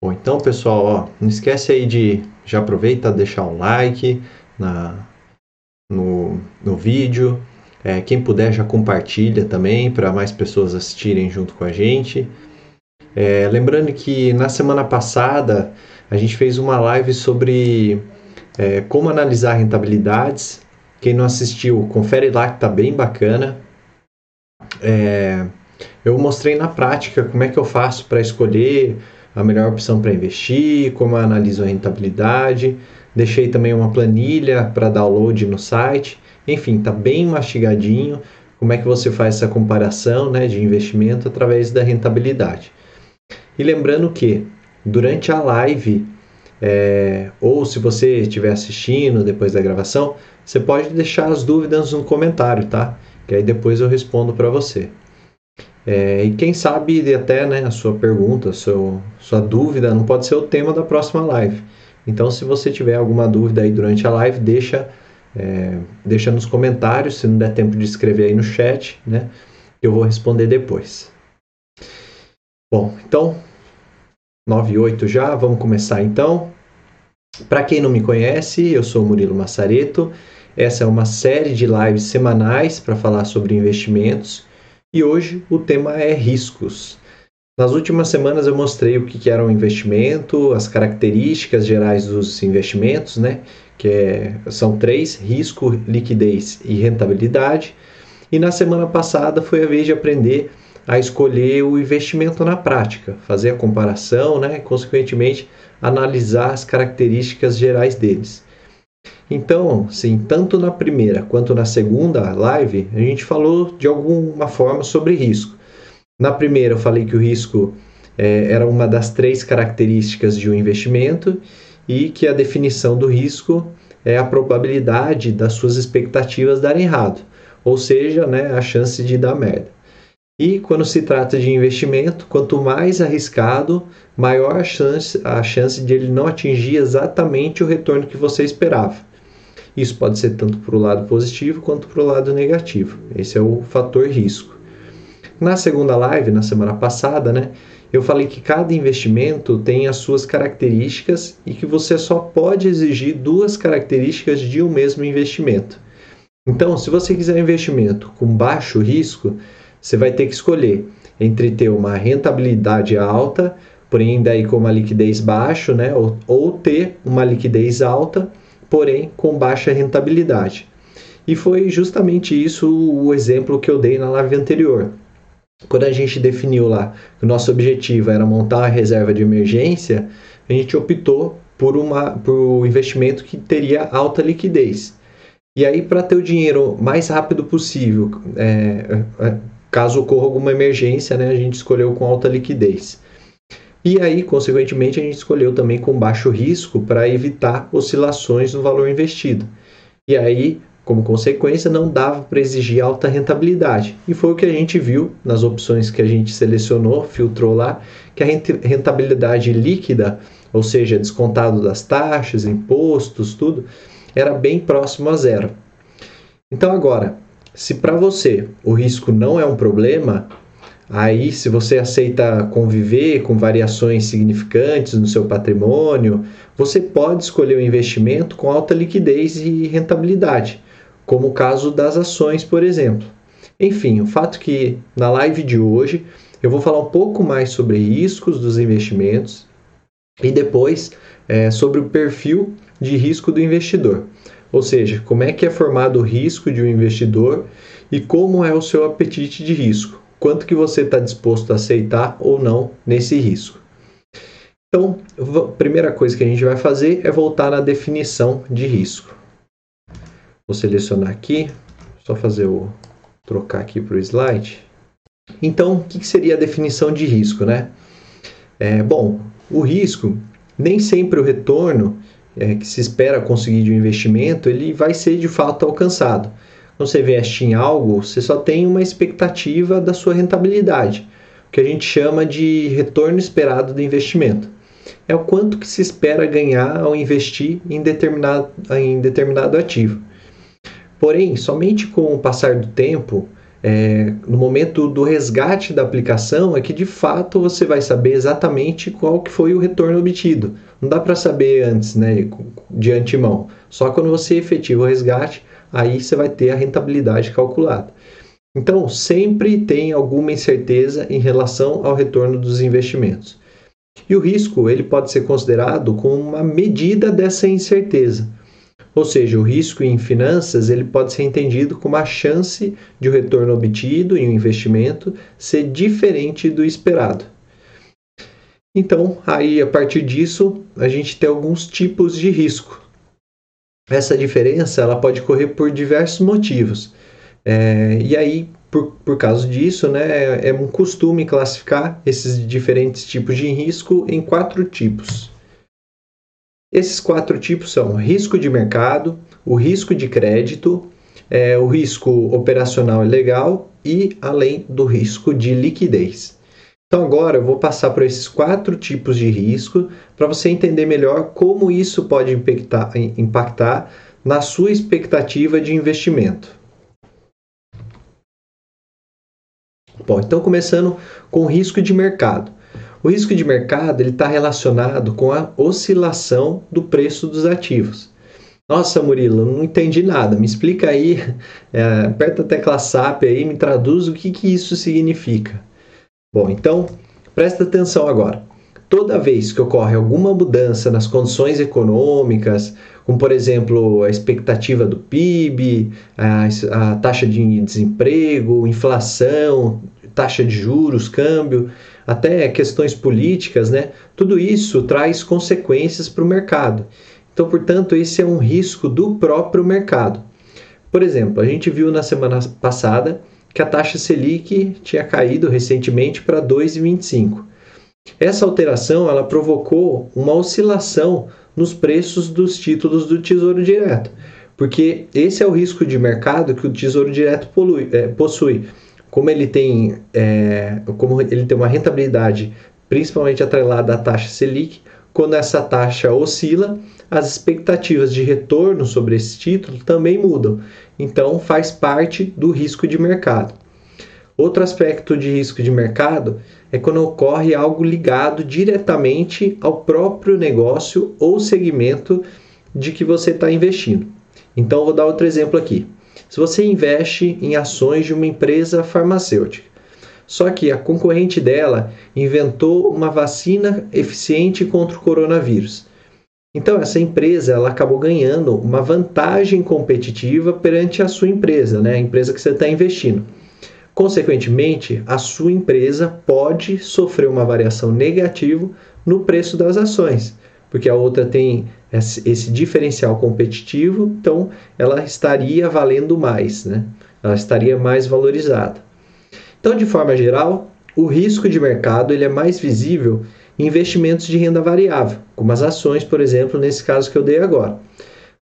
Bom, então pessoal, ó, não esquece aí de já aproveita deixar um like na, no, no vídeo. É, quem puder já compartilha também para mais pessoas assistirem junto com a gente. É, lembrando que na semana passada a gente fez uma live sobre é, como analisar rentabilidades. Quem não assistiu, confere lá que tá bem bacana. É, eu mostrei na prática como é que eu faço para escolher a melhor opção para investir, como eu analiso a rentabilidade. Deixei também uma planilha para download no site. Enfim, tá bem mastigadinho como é que você faz essa comparação né, de investimento através da rentabilidade. E lembrando que durante a live, é, ou se você estiver assistindo depois da gravação, você pode deixar as dúvidas no comentário, tá? Que aí depois eu respondo para você. É, e quem sabe até né, a sua pergunta, a sua, dúvida não pode ser o tema da próxima live. Então, se você tiver alguma dúvida aí durante a live, deixa, é, deixa nos comentários, se não der tempo de escrever aí no chat, né? Eu vou responder depois. Bom, então, 9 e 8 já, vamos começar então. Para quem não me conhece, eu sou Murilo Massareto. Essa é uma série de lives semanais para falar sobre investimentos e hoje o tema é riscos. Nas últimas semanas eu mostrei o que era um investimento, as características gerais dos investimentos, né? Que é, são três: risco, liquidez e rentabilidade. E na semana passada foi a vez de aprender a escolher o investimento na prática, fazer a comparação, né? E, consequentemente analisar as características gerais deles. Então, sim, tanto na primeira quanto na segunda live, a gente falou de alguma forma sobre risco. Na primeira, eu falei que o risco é, era uma das três características de um investimento e que a definição do risco é a probabilidade das suas expectativas darem errado, ou seja, né, a chance de dar merda. E quando se trata de investimento, quanto mais arriscado, maior a chance, a chance de ele não atingir exatamente o retorno que você esperava. Isso pode ser tanto para o lado positivo quanto para o lado negativo. Esse é o fator risco. Na segunda live, na semana passada, né, eu falei que cada investimento tem as suas características e que você só pode exigir duas características de um mesmo investimento. Então, se você quiser investimento com baixo risco, você vai ter que escolher entre ter uma rentabilidade alta, porém daí com uma liquidez baixa, né, ou, ou ter uma liquidez alta porém com baixa rentabilidade. E foi justamente isso o exemplo que eu dei na live anterior. Quando a gente definiu lá que o nosso objetivo era montar uma reserva de emergência, a gente optou por, uma, por um investimento que teria alta liquidez. E aí, para ter o dinheiro mais rápido possível, é, é, caso ocorra alguma emergência, né, a gente escolheu com alta liquidez. E aí, consequentemente, a gente escolheu também com baixo risco para evitar oscilações no valor investido. E aí, como consequência, não dava para exigir alta rentabilidade. E foi o que a gente viu nas opções que a gente selecionou, filtrou lá, que a rentabilidade líquida, ou seja, descontado das taxas, impostos, tudo, era bem próximo a zero. Então agora, se para você o risco não é um problema, Aí, se você aceita conviver com variações significantes no seu patrimônio, você pode escolher um investimento com alta liquidez e rentabilidade, como o caso das ações, por exemplo. Enfim, o fato é que na live de hoje eu vou falar um pouco mais sobre riscos dos investimentos e depois é, sobre o perfil de risco do investidor. Ou seja, como é que é formado o risco de um investidor e como é o seu apetite de risco quanto que você está disposto a aceitar ou não nesse risco. Então, a primeira coisa que a gente vai fazer é voltar na definição de risco. Vou selecionar aqui, só fazer o trocar aqui para o slide. Então, o que seria a definição de risco, né? É, bom, o risco, nem sempre o retorno é, que se espera conseguir de um investimento, ele vai ser de fato alcançado. Quando você investe em algo, você só tem uma expectativa da sua rentabilidade, o que a gente chama de retorno esperado do investimento. É o quanto que se espera ganhar ao investir em determinado, em determinado ativo. Porém, somente com o passar do tempo, é, no momento do resgate da aplicação é que de fato você vai saber exatamente qual que foi o retorno obtido. Não dá para saber antes, né, de antemão. Só quando você efetiva o resgate, aí você vai ter a rentabilidade calculada. Então, sempre tem alguma incerteza em relação ao retorno dos investimentos. E o risco ele pode ser considerado como uma medida dessa incerteza. Ou seja, o risco em finanças ele pode ser entendido como a chance de o retorno obtido em um investimento ser diferente do esperado. Então, aí a partir disso, a gente tem alguns tipos de risco. Essa diferença ela pode ocorrer por diversos motivos. É, e aí, por, por causa disso, né, é um costume classificar esses diferentes tipos de risco em quatro tipos. Esses quatro tipos são risco de mercado, o risco de crédito, é, o risco operacional e legal e além do risco de liquidez. Então agora eu vou passar por esses quatro tipos de risco para você entender melhor como isso pode impactar, impactar na sua expectativa de investimento. Bom, então começando com o risco de mercado. O risco de mercado está relacionado com a oscilação do preço dos ativos. Nossa, Murilo, não entendi nada. Me explica aí, é, aperta a tecla SAP aí, me traduz o que, que isso significa. Bom, então, presta atenção agora. Toda vez que ocorre alguma mudança nas condições econômicas, como por exemplo a expectativa do PIB, a, a taxa de desemprego, inflação, taxa de juros, câmbio, até questões políticas, né? Tudo isso traz consequências para o mercado. Então, portanto, esse é um risco do próprio mercado. Por exemplo, a gente viu na semana passada que a taxa Selic tinha caído recentemente para 2,25. Essa alteração ela provocou uma oscilação nos preços dos títulos do Tesouro Direto, porque esse é o risco de mercado que o Tesouro Direto polui, é, possui como ele tem, é, como ele tem uma rentabilidade principalmente atrelada à taxa Selic, quando essa taxa oscila, as expectativas de retorno sobre esse título também mudam. Então, faz parte do risco de mercado. Outro aspecto de risco de mercado é quando ocorre algo ligado diretamente ao próprio negócio ou segmento de que você está investindo. Então, vou dar outro exemplo aqui. Se você investe em ações de uma empresa farmacêutica, só que a concorrente dela inventou uma vacina eficiente contra o coronavírus. Então essa empresa ela acabou ganhando uma vantagem competitiva perante a sua empresa, né? a empresa que você está investindo. Consequentemente, a sua empresa pode sofrer uma variação negativa no preço das ações, porque a outra tem esse diferencial competitivo, então ela estaria valendo mais, né? ela estaria mais valorizada. Então, de forma geral, o risco de mercado ele é mais visível em investimentos de renda variável, como as ações, por exemplo, nesse caso que eu dei agora,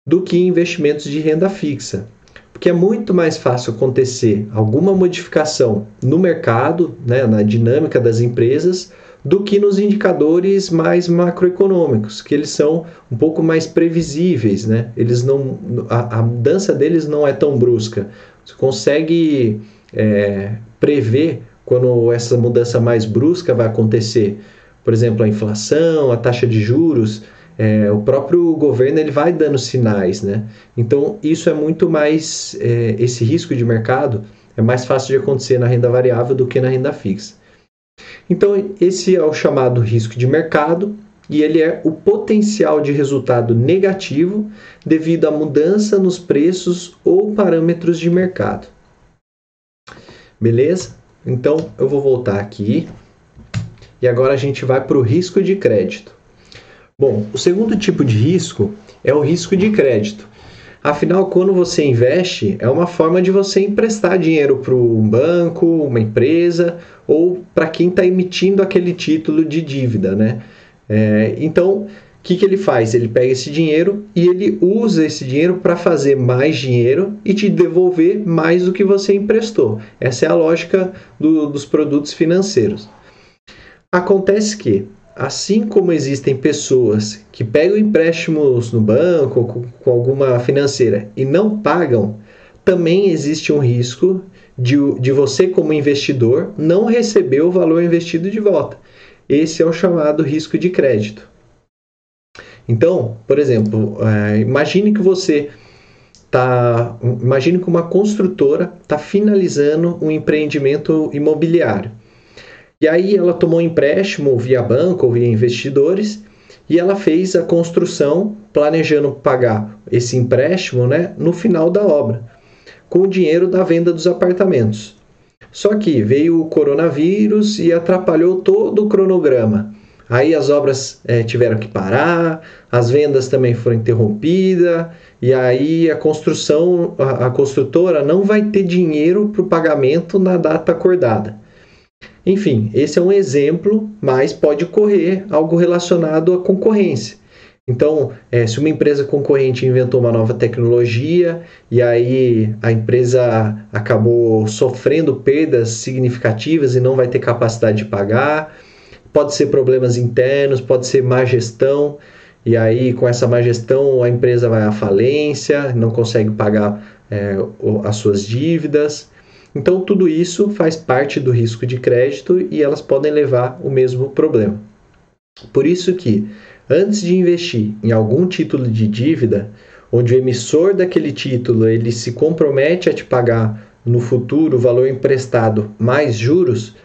do que em investimentos de renda fixa. Porque é muito mais fácil acontecer alguma modificação no mercado, né, na dinâmica das empresas, do que nos indicadores mais macroeconômicos, que eles são um pouco mais previsíveis, né? Eles não, a, a mudança deles não é tão brusca. Você consegue é, prever quando essa mudança mais brusca vai acontecer. Por exemplo, a inflação, a taxa de juros, é, o próprio governo ele vai dando sinais, né? Então isso é muito mais é, esse risco de mercado é mais fácil de acontecer na renda variável do que na renda fixa. Então, esse é o chamado risco de mercado e ele é o potencial de resultado negativo devido à mudança nos preços ou parâmetros de mercado. Beleza? Então, eu vou voltar aqui e agora a gente vai para o risco de crédito. Bom, o segundo tipo de risco é o risco de crédito. Afinal, quando você investe, é uma forma de você emprestar dinheiro para um banco, uma empresa ou para quem está emitindo aquele título de dívida, né? É, então, o que, que ele faz? Ele pega esse dinheiro e ele usa esse dinheiro para fazer mais dinheiro e te devolver mais do que você emprestou. Essa é a lógica do, dos produtos financeiros. Acontece que assim como existem pessoas que pegam empréstimos no banco ou com alguma financeira e não pagam, também existe um risco de, de você, como investidor, não receber o valor investido de volta. Esse é o chamado risco de crédito. Então, por exemplo, é, imagine que você tá, imagine que uma construtora está finalizando um empreendimento imobiliário. E aí ela tomou empréstimo via banco ou via investidores e ela fez a construção planejando pagar esse empréstimo né, no final da obra, com o dinheiro da venda dos apartamentos. Só que veio o coronavírus e atrapalhou todo o cronograma. Aí as obras é, tiveram que parar, as vendas também foram interrompidas, e aí a construção, a, a construtora não vai ter dinheiro para o pagamento na data acordada. Enfim, esse é um exemplo, mas pode ocorrer algo relacionado à concorrência. Então, é, se uma empresa concorrente inventou uma nova tecnologia e aí a empresa acabou sofrendo perdas significativas e não vai ter capacidade de pagar, pode ser problemas internos, pode ser má gestão, e aí com essa má gestão a empresa vai à falência, não consegue pagar é, as suas dívidas. Então, tudo isso faz parte do risco de crédito e elas podem levar o mesmo problema. Por isso que, antes de investir em algum título de dívida, onde o emissor daquele título ele se compromete a te pagar no futuro o valor emprestado mais juros,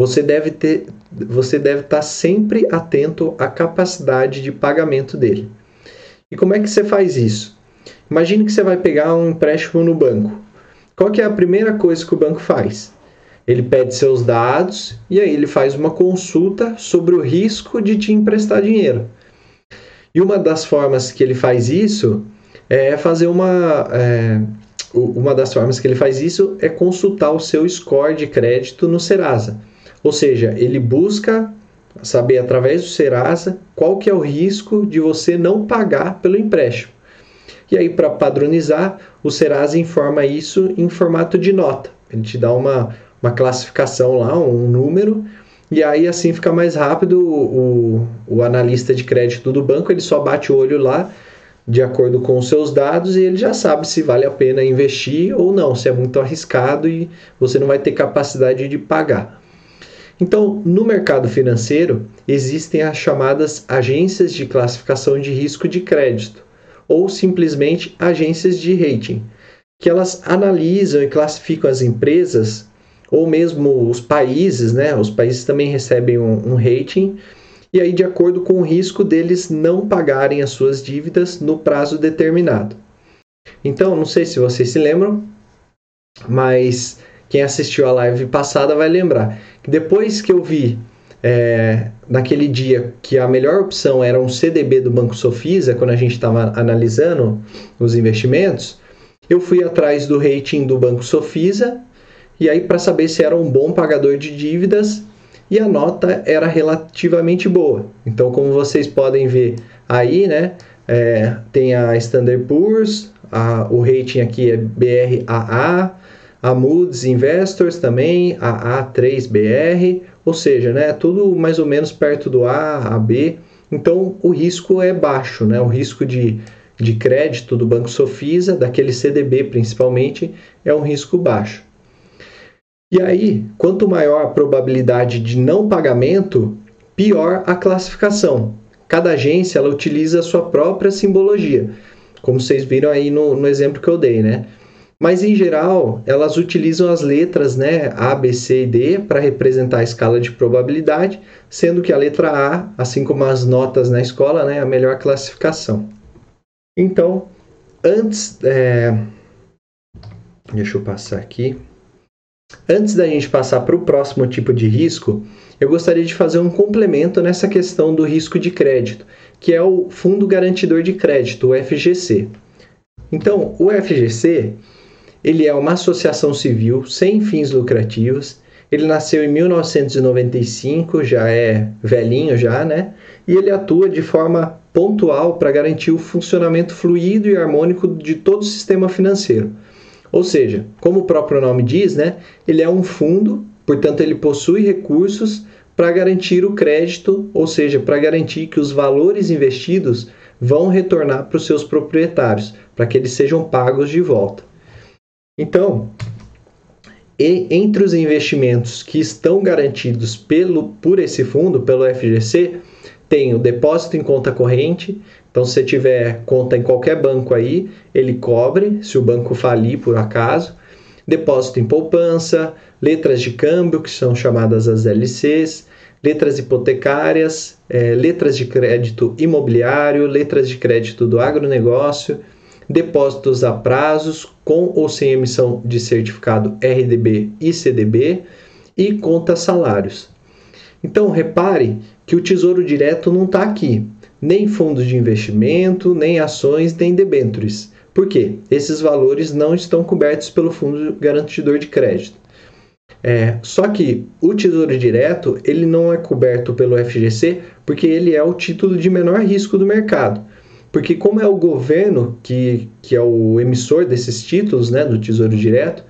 você deve ter, você deve estar sempre atento à capacidade de pagamento dele. E como é que você faz isso? Imagine que você vai pegar um empréstimo no banco. Qual que é a primeira coisa que o banco faz? Ele pede seus dados e aí ele faz uma consulta sobre o risco de te emprestar dinheiro. E uma das formas que ele faz isso é fazer uma. É, uma das formas que ele faz isso é consultar o seu score de crédito no Serasa. Ou seja, ele busca saber através do Serasa qual que é o risco de você não pagar pelo empréstimo. E aí, para padronizar, o Serasa informa isso em formato de nota. Ele te dá uma, uma classificação lá, um número, e aí assim fica mais rápido. O, o analista de crédito do banco ele só bate o olho lá de acordo com os seus dados e ele já sabe se vale a pena investir ou não, se é muito arriscado e você não vai ter capacidade de pagar. Então, no mercado financeiro, existem as chamadas agências de classificação de risco de crédito ou simplesmente agências de rating, que elas analisam e classificam as empresas ou mesmo os países, né? Os países também recebem um, um rating e aí de acordo com o risco deles não pagarem as suas dívidas no prazo determinado. Então, não sei se vocês se lembram, mas quem assistiu a live passada vai lembrar que depois que eu vi é, naquele dia que a melhor opção era um CDB do Banco Sofisa, quando a gente estava analisando os investimentos, eu fui atrás do rating do Banco Sofisa e aí para saber se era um bom pagador de dívidas e a nota era relativamente boa. Então, como vocês podem ver aí, né, é, tem a Standard Poor's, a, o rating aqui é BRAA, a Moody's Investors também, a A3BR, ou seja, né, tudo mais ou menos perto do A, a B. Então o risco é baixo, né? O risco de, de crédito do Banco Sofisa, daquele CDB principalmente, é um risco baixo. E aí, quanto maior a probabilidade de não pagamento, pior a classificação. Cada agência ela utiliza a sua própria simbologia, como vocês viram aí no, no exemplo que eu dei, né? Mas em geral, elas utilizam as letras né, A, B, C e D para representar a escala de probabilidade, sendo que a letra A, assim como as notas na escola, né, é a melhor classificação. Então, antes. É... Deixa eu passar aqui. Antes da gente passar para o próximo tipo de risco, eu gostaria de fazer um complemento nessa questão do risco de crédito, que é o Fundo Garantidor de Crédito, o FGC. Então, o FGC ele é uma associação civil sem fins lucrativos. Ele nasceu em 1995, já é velhinho já, né? E ele atua de forma pontual para garantir o funcionamento fluido e harmônico de todo o sistema financeiro. Ou seja, como o próprio nome diz, né, ele é um fundo, portanto ele possui recursos para garantir o crédito, ou seja, para garantir que os valores investidos vão retornar para os seus proprietários, para que eles sejam pagos de volta. Então, entre os investimentos que estão garantidos pelo, por esse fundo, pelo FGC, tem o depósito em conta corrente. Então, se você tiver conta em qualquer banco aí, ele cobre se o banco falir por acaso. Depósito em poupança, letras de câmbio, que são chamadas as LCs, letras hipotecárias, é, letras de crédito imobiliário, letras de crédito do agronegócio, depósitos a prazos com ou sem emissão de certificado RDB e CDB e contas salários. Então repare que o Tesouro Direto não está aqui, nem fundos de investimento, nem ações, nem debêntures. Por quê? Esses valores não estão cobertos pelo Fundo Garantidor de Crédito. É, só que o Tesouro Direto ele não é coberto pelo FGC porque ele é o título de menor risco do mercado. Porque como é o governo que, que é o emissor desses títulos, né, do Tesouro Direto,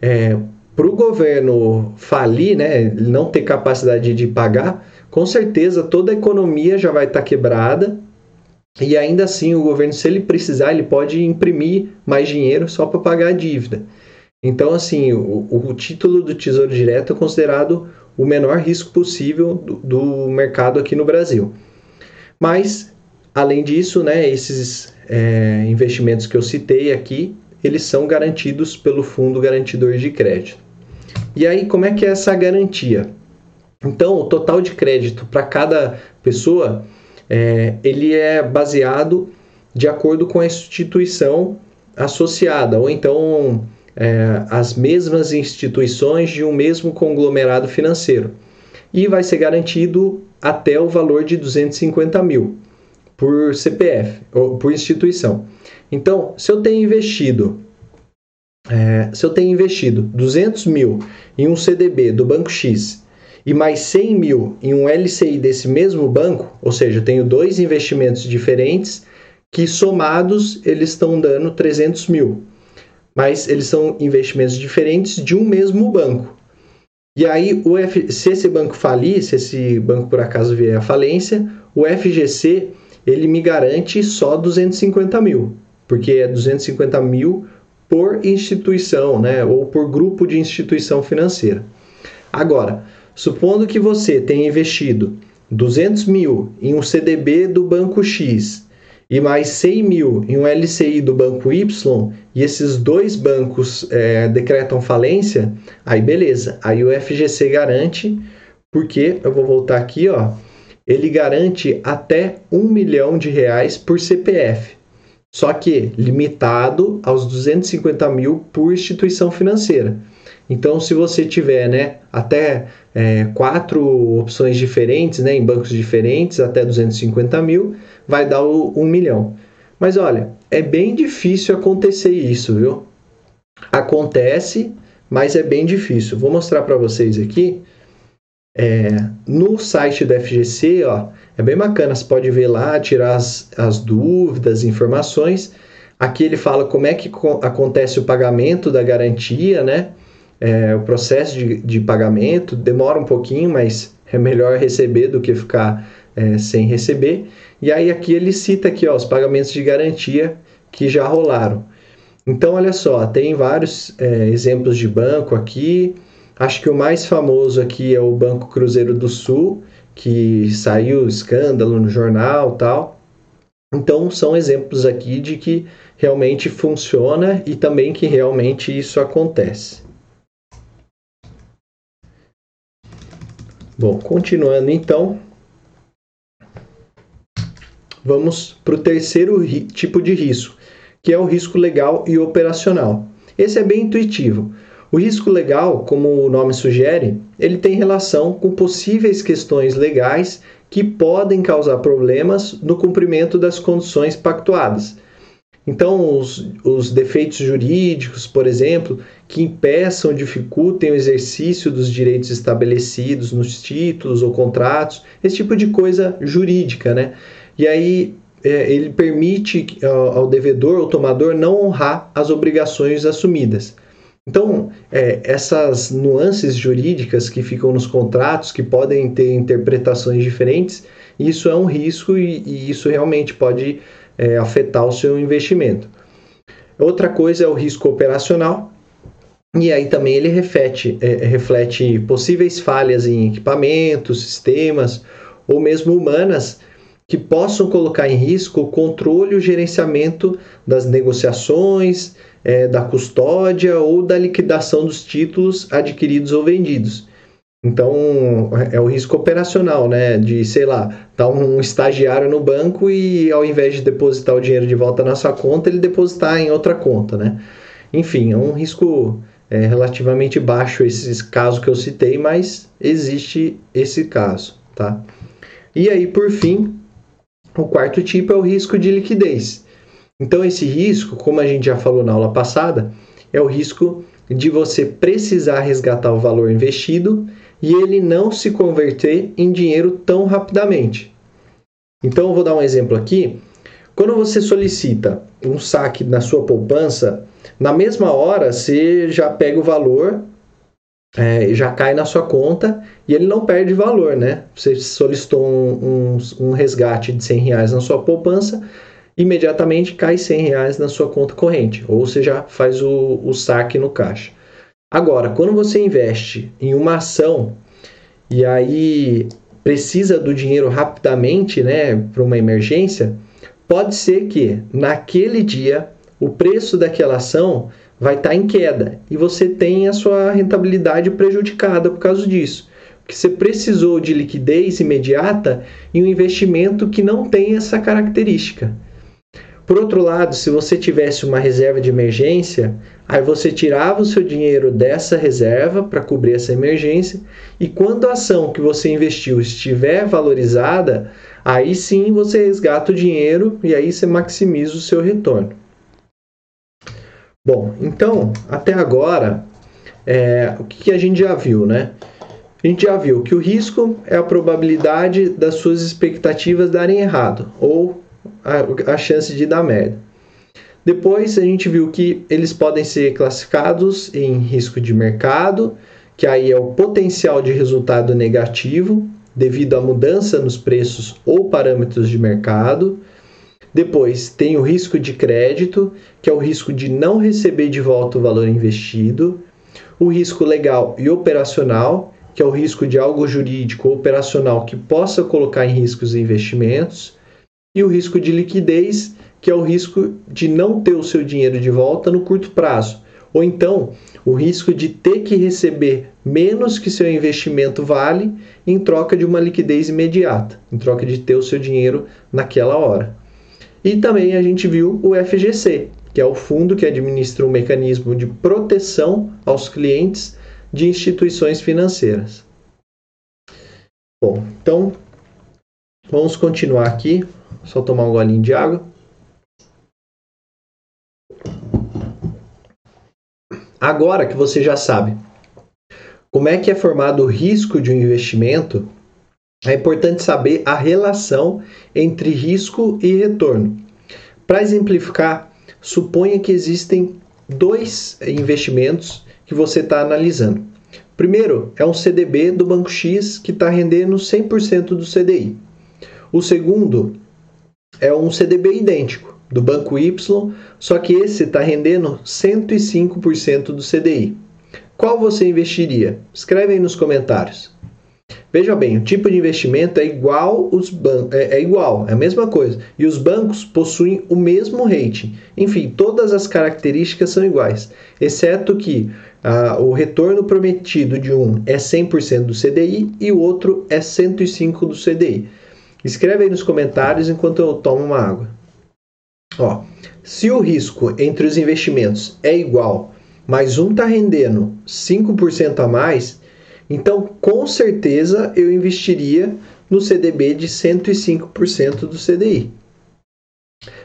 é, para o governo falir, né, não ter capacidade de pagar, com certeza toda a economia já vai estar tá quebrada e ainda assim o governo, se ele precisar, ele pode imprimir mais dinheiro só para pagar a dívida. Então, assim, o, o, título do Tesouro Direto é considerado o menor risco possível do, do mercado aqui no Brasil. Mas Além disso, né, esses é, investimentos que eu citei aqui, eles são garantidos pelo Fundo Garantidor de Crédito. E aí, como é que é essa garantia? Então, o total de crédito para cada pessoa, é, ele é baseado de acordo com a instituição associada, ou então é, as mesmas instituições de um mesmo conglomerado financeiro. E vai ser garantido até o valor de 250 mil por CPF ou por instituição. Então, se eu tenho investido, é, se eu tenho investido 200 mil em um CDB do banco X e mais 100 mil em um LCI desse mesmo banco, ou seja, eu tenho dois investimentos diferentes que somados eles estão dando 300 mil, mas eles são investimentos diferentes de um mesmo banco. E aí, o F, se esse banco falir, se esse banco por acaso vier à falência, o FGC ele me garante só 250 mil, porque é 250 mil por instituição, né, ou por grupo de instituição financeira. Agora, supondo que você tenha investido 200 mil em um CDB do banco X e mais 100 mil em um LCI do banco Y e esses dois bancos é, decretam falência, aí beleza, aí o FGC garante, porque eu vou voltar aqui, ó, ele garante até um milhão de reais por CPF, só que limitado aos 250 mil por instituição financeira. Então, se você tiver né, até é, quatro opções diferentes, né, em bancos diferentes, até 250 mil, vai dar o um milhão. Mas olha, é bem difícil acontecer isso, viu? Acontece, mas é bem difícil. Vou mostrar para vocês aqui. É, no site do FGC, ó, é bem bacana, você pode ver lá, tirar as, as dúvidas, informações. Aqui ele fala como é que acontece o pagamento da garantia, né? É, o processo de, de pagamento demora um pouquinho, mas é melhor receber do que ficar é, sem receber. E aí aqui ele cita aqui ó, os pagamentos de garantia que já rolaram. Então olha só, tem vários é, exemplos de banco aqui. Acho que o mais famoso aqui é o Banco Cruzeiro do Sul, que saiu escândalo no jornal tal. Então, são exemplos aqui de que realmente funciona e também que realmente isso acontece. Bom, continuando então, vamos para o terceiro tipo de risco, que é o risco legal e operacional. Esse é bem intuitivo. O risco legal, como o nome sugere, ele tem relação com possíveis questões legais que podem causar problemas no cumprimento das condições pactuadas. Então, os, os defeitos jurídicos, por exemplo, que impeçam, dificultem o exercício dos direitos estabelecidos nos títulos ou contratos, esse tipo de coisa jurídica, né? E aí é, ele permite ao, ao devedor ou tomador não honrar as obrigações assumidas. Então, é, essas nuances jurídicas que ficam nos contratos, que podem ter interpretações diferentes, isso é um risco e, e isso realmente pode é, afetar o seu investimento. Outra coisa é o risco operacional, E aí também ele reflete, é, reflete possíveis falhas em equipamentos, sistemas ou mesmo humanas que possam colocar em risco o controle e o gerenciamento das negociações, é, da custódia ou da liquidação dos títulos adquiridos ou vendidos. Então, é o risco operacional, né? De, sei lá, tá um estagiário no banco e ao invés de depositar o dinheiro de volta na sua conta, ele depositar em outra conta, né? Enfim, é um risco é, relativamente baixo esses casos que eu citei, mas existe esse caso, tá? E aí, por fim, o quarto tipo é o risco de liquidez. Então, esse risco, como a gente já falou na aula passada, é o risco de você precisar resgatar o valor investido e ele não se converter em dinheiro tão rapidamente. Então, eu vou dar um exemplo aqui. Quando você solicita um saque na sua poupança, na mesma hora você já pega o valor, é, já cai na sua conta e ele não perde valor, né? Você solicitou um, um, um resgate de 100 reais na sua poupança, imediatamente cai 100 reais na sua conta corrente, ou você já faz o, o saque no caixa. Agora, quando você investe em uma ação e aí precisa do dinheiro rapidamente, né, para uma emergência, pode ser que naquele dia o preço daquela ação vai estar tá em queda e você tem a sua rentabilidade prejudicada por causa disso. Porque você precisou de liquidez imediata em um investimento que não tem essa característica. Por outro lado, se você tivesse uma reserva de emergência, aí você tirava o seu dinheiro dessa reserva para cobrir essa emergência, e quando a ação que você investiu estiver valorizada, aí sim você resgata o dinheiro e aí você maximiza o seu retorno. Bom, então, até agora, é, o que, a gente já viu, né? A gente já viu que o risco é a probabilidade das suas expectativas darem errado, ou a, chance de dar merda. Depois a gente viu que eles podem ser classificados em risco de mercado, que aí é o potencial de resultado negativo devido à mudança nos preços ou parâmetros de mercado. Depois tem o risco de crédito, que é o risco de não receber de volta o valor investido. O risco legal e operacional, que é o risco de algo jurídico ou operacional que possa colocar em risco os investimentos e o risco de liquidez, que é o risco de não ter o seu dinheiro de volta no curto prazo, ou então o risco de ter que receber menos que seu investimento vale em troca de uma liquidez imediata, em troca de ter o seu dinheiro naquela hora. E também a gente viu o FGC, que é o fundo que administra um mecanismo de proteção aos clientes de instituições financeiras. Bom, então vamos continuar aqui só tomar um golinho de água. Agora que você já sabe como é que é formado o risco de um investimento, é importante saber a relação entre risco e retorno. Para exemplificar, suponha que existem dois investimentos que você está analisando. Primeiro é um CDB do Banco X que está rendendo 100% do CDI. O segundo é um CDB idêntico do Banco Y, só que esse está rendendo 105% do CDI. Qual você investiria? Escreve aí nos comentários. Veja bem, o tipo de investimento é igual os bancos, é, é, igual, é a mesma coisa. E os bancos possuem o mesmo rating. Enfim, todas as características são iguais, exceto que ah, o retorno prometido de um é 100% do CDI e o outro é 105% do CDI. Escreve aí nos comentários enquanto eu tomo uma água. Ó, se o risco entre os investimentos é igual, mas um está rendendo 5% a mais, então com certeza eu investiria no CDB de 105% do CDI.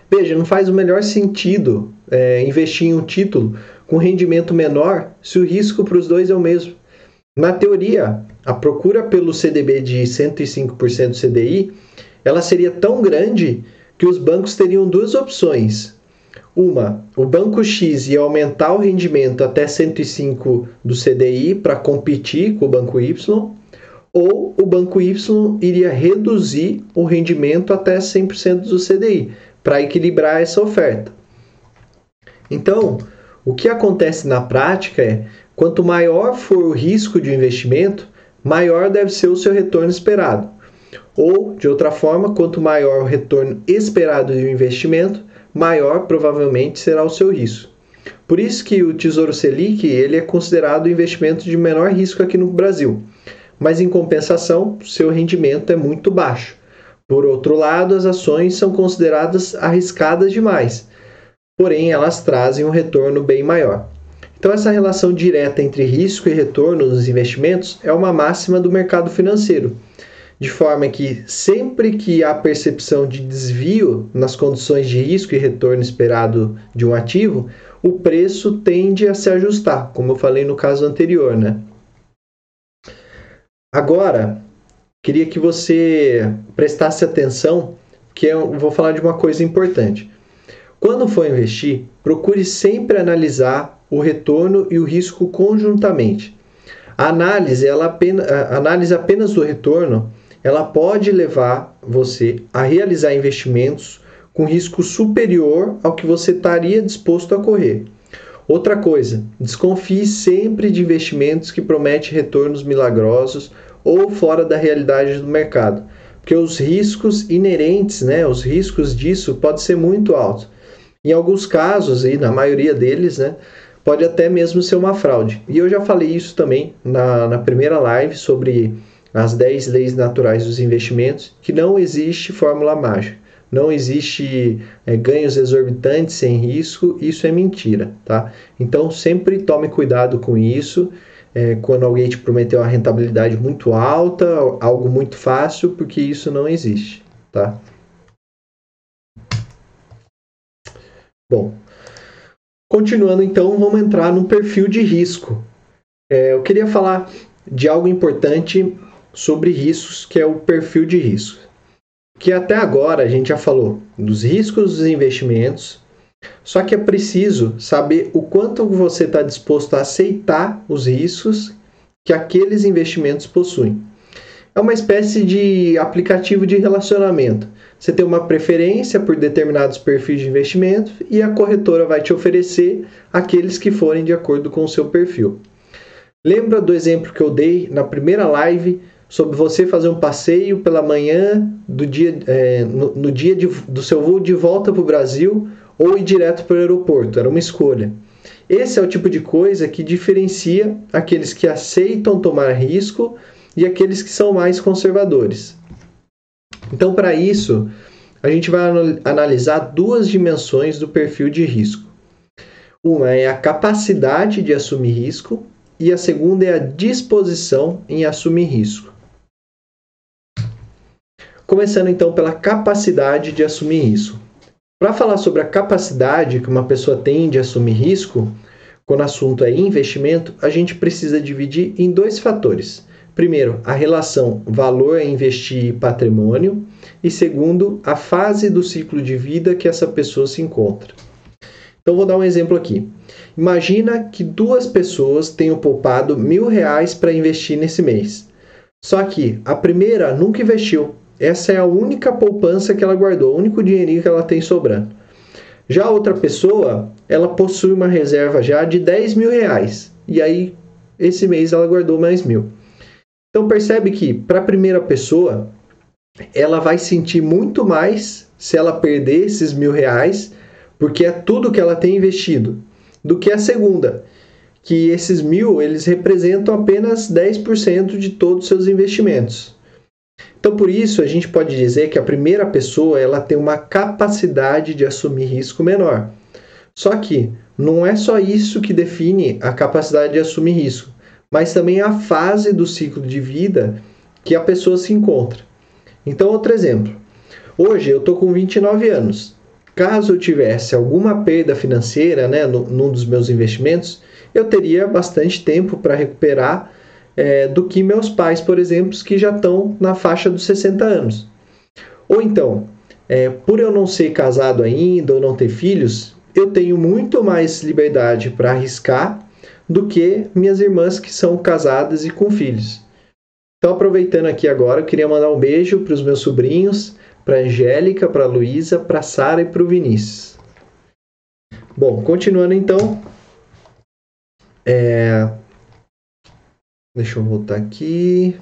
Veja, não faz o melhor sentido é, investir em um título com rendimento menor se o risco para os dois é o mesmo. Na teoria, a procura pelo CDB de 105% CDI, ela seria tão grande que os bancos teriam duas opções. Uma, o banco X ia aumentar o rendimento até 105 do CDI para competir com o banco Y, ou o banco Y iria reduzir o rendimento até 100% do CDI para equilibrar essa oferta. Então, O que acontece na prática é, quanto maior for o risco de investimento, maior deve ser o seu retorno esperado. Ou, de outra forma, quanto maior o retorno esperado de um investimento, maior provavelmente será o seu risco. Por isso que o Tesouro Selic ele é considerado o investimento de menor risco aqui no Brasil. Mas em compensação, seu rendimento é muito baixo. Por outro lado, as ações são consideradas arriscadas demais, porém elas trazem um retorno bem maior. Então, essa relação direta entre risco e retorno nos investimentos é uma máxima do mercado financeiro, de forma que sempre que há percepção de desvio nas condições de risco e retorno esperado de um ativo, o preço tende a se ajustar, como eu falei no caso anterior, né? Agora, queria que você prestasse atenção, que eu vou falar de uma coisa importante. Quando for investir, procure sempre analisar o retorno e o risco conjuntamente. A análise, ela apenas, a análise apenas do retorno, ela pode levar você a realizar investimentos com risco superior ao que você estaria disposto a correr. Outra coisa, desconfie sempre de investimentos que prometem retornos milagrosos ou fora da realidade do mercado, porque os riscos inerentes, né, os riscos disso pode ser muito altos. Em alguns casos, e na maioria deles, né, pode até mesmo ser uma fraude. E eu já falei isso também na, na primeira live sobre as 10 leis naturais dos investimentos, que não existe fórmula mágica. Não existe é, ganhos exorbitantes sem risco, isso é mentira, tá? Então sempre tome cuidado com isso. É, quando alguém te prometeu uma rentabilidade muito alta, algo muito fácil, porque isso não existe, tá? Bom, Continuando então, vamos entrar no perfil de risco. É, eu queria falar de algo importante sobre riscos, que é o perfil de risco. Que até agora a gente já falou dos riscos dos investimentos, só que é preciso saber o quanto você está disposto a aceitar os riscos que aqueles investimentos possuem. É uma espécie de aplicativo de relacionamento. Você tem uma preferência por determinados perfis de investimento e a corretora vai te oferecer aqueles que forem de acordo com o seu perfil. Lembra do exemplo que eu dei na primeira live sobre você fazer um passeio pela manhã do dia, é, no, no, dia de, do seu voo de volta para o Brasil ou ir direto para o aeroporto? Era uma escolha. Esse é o tipo de coisa que diferencia aqueles que aceitam tomar risco e aqueles que são mais conservadores. Então, para isso, a gente vai analisar duas dimensões do perfil de risco. Uma é a capacidade de assumir risco e a segunda é a disposição em assumir risco. Começando então pela capacidade de assumir risco. Para falar sobre a capacidade que uma pessoa tem de assumir risco, quando o assunto é investimento, a gente precisa dividir em dois fatores. Primeiro, a relação valor a investir patrimônio e segundo, a fase do ciclo de vida que essa pessoa se encontra. Então vou dar um exemplo aqui. Imagina que duas pessoas tenham poupado mil reais para investir nesse mês. Só que a primeira nunca investiu. Essa é a única poupança que ela guardou, o único dinheirinho que ela tem sobrando. Já a outra pessoa, ela possui uma reserva já de 10 mil reais. E aí, esse mês ela guardou mais mil. Então percebe que para a primeira pessoa ela vai sentir muito mais se ela perder esses mil reais, porque é tudo que ela tem investido, do que a segunda, que esses mil eles representam apenas 10% de todos os seus investimentos. Então por isso a gente pode dizer que a primeira pessoa ela tem uma capacidade de assumir risco menor. Só que não é só isso que define a capacidade de assumir risco mas também a fase do ciclo de vida que a pessoa se encontra. Então, outro exemplo. Hoje eu estou com 29 anos. Caso eu tivesse alguma perda financeira né, no, num dos meus investimentos, eu teria bastante tempo para recuperar é, do que meus pais, por exemplo, que já estão na faixa dos 60 anos. Ou então, é, por eu não ser casado ainda ou não ter filhos, eu tenho muito mais liberdade para arriscar do que minhas irmãs que são casadas e com filhos. Então, aproveitando aqui agora, eu queria mandar um beijo para os meus sobrinhos, para Angélica, para Luísa, para Sara e para o Vinícius. Bom, continuando então, É... Deixa eu voltar aqui.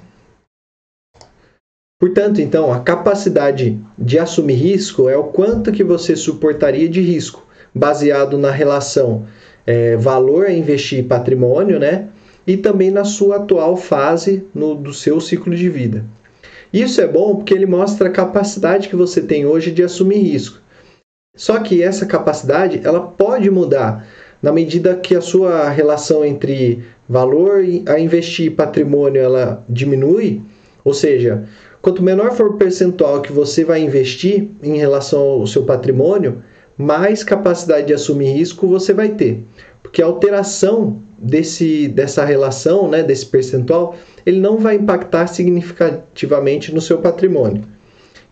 Portanto, então, a capacidade de assumir risco é o quanto que você suportaria de risco, baseado na relação é, valor a investir patrimônio, né? E também na sua atual fase no, do seu ciclo de vida. Isso é bom porque ele mostra a capacidade que você tem hoje de assumir risco. Só que essa capacidade ela pode mudar na medida que a sua relação entre valor a investir e patrimônio ela diminui, ou seja, Quanto menor for o percentual que você vai investir em relação ao seu patrimônio, mais capacidade de assumir risco você vai ter. Porque a alteração desse, dessa relação, né, desse percentual, ele não vai impactar significativamente no seu patrimônio.